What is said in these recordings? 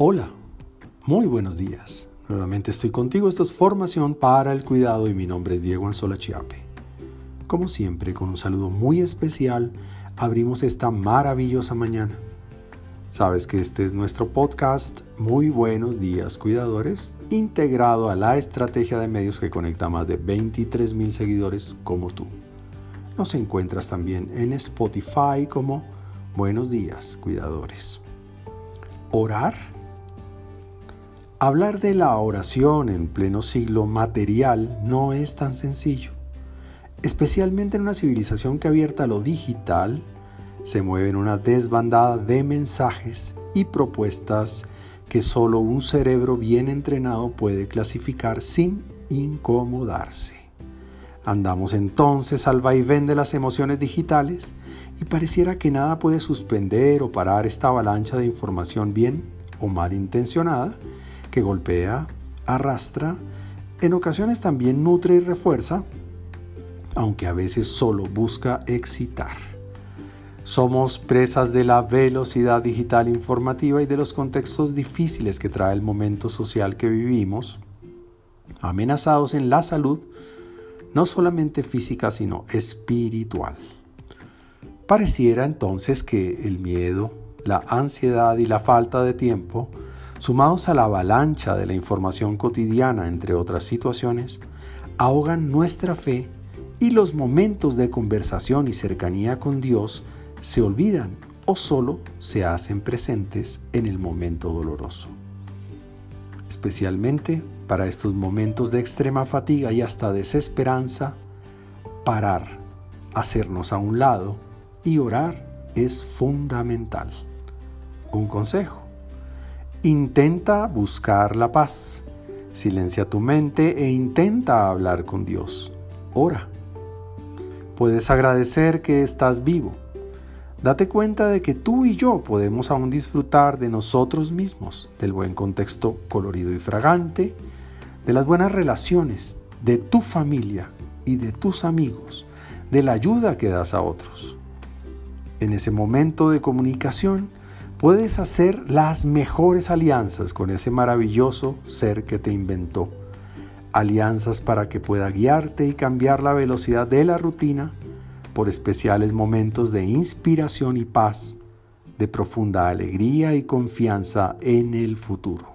Hola, muy buenos días. Nuevamente estoy contigo. Esto es Formación para el Cuidado y mi nombre es Diego Anzola Chiape. Como siempre, con un saludo muy especial, abrimos esta maravillosa mañana. Sabes que este es nuestro podcast Muy Buenos Días Cuidadores, integrado a la estrategia de medios que conecta más de 23 mil seguidores como tú. Nos encuentras también en Spotify como Buenos Días Cuidadores. Orar Hablar de la oración en pleno siglo material no es tan sencillo, especialmente en una civilización que abierta a lo digital se mueve en una desbandada de mensajes y propuestas que solo un cerebro bien entrenado puede clasificar sin incomodarse. Andamos entonces al vaivén de las emociones digitales y pareciera que nada puede suspender o parar esta avalancha de información bien o mal intencionada que golpea, arrastra, en ocasiones también nutre y refuerza, aunque a veces solo busca excitar. Somos presas de la velocidad digital informativa y de los contextos difíciles que trae el momento social que vivimos, amenazados en la salud, no solamente física, sino espiritual. Pareciera entonces que el miedo, la ansiedad y la falta de tiempo sumados a la avalancha de la información cotidiana, entre otras situaciones, ahogan nuestra fe y los momentos de conversación y cercanía con Dios se olvidan o solo se hacen presentes en el momento doloroso. Especialmente para estos momentos de extrema fatiga y hasta desesperanza, parar, hacernos a un lado y orar es fundamental. Un consejo Intenta buscar la paz. Silencia tu mente e intenta hablar con Dios. Ora. Puedes agradecer que estás vivo. Date cuenta de que tú y yo podemos aún disfrutar de nosotros mismos, del buen contexto colorido y fragante, de las buenas relaciones, de tu familia y de tus amigos, de la ayuda que das a otros. En ese momento de comunicación, puedes hacer las mejores alianzas con ese maravilloso ser que te inventó. Alianzas para que pueda guiarte y cambiar la velocidad de la rutina por especiales momentos de inspiración y paz, de profunda alegría y confianza en el futuro.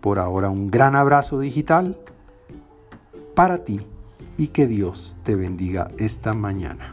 Por ahora un gran abrazo digital para ti y que Dios te bendiga esta mañana.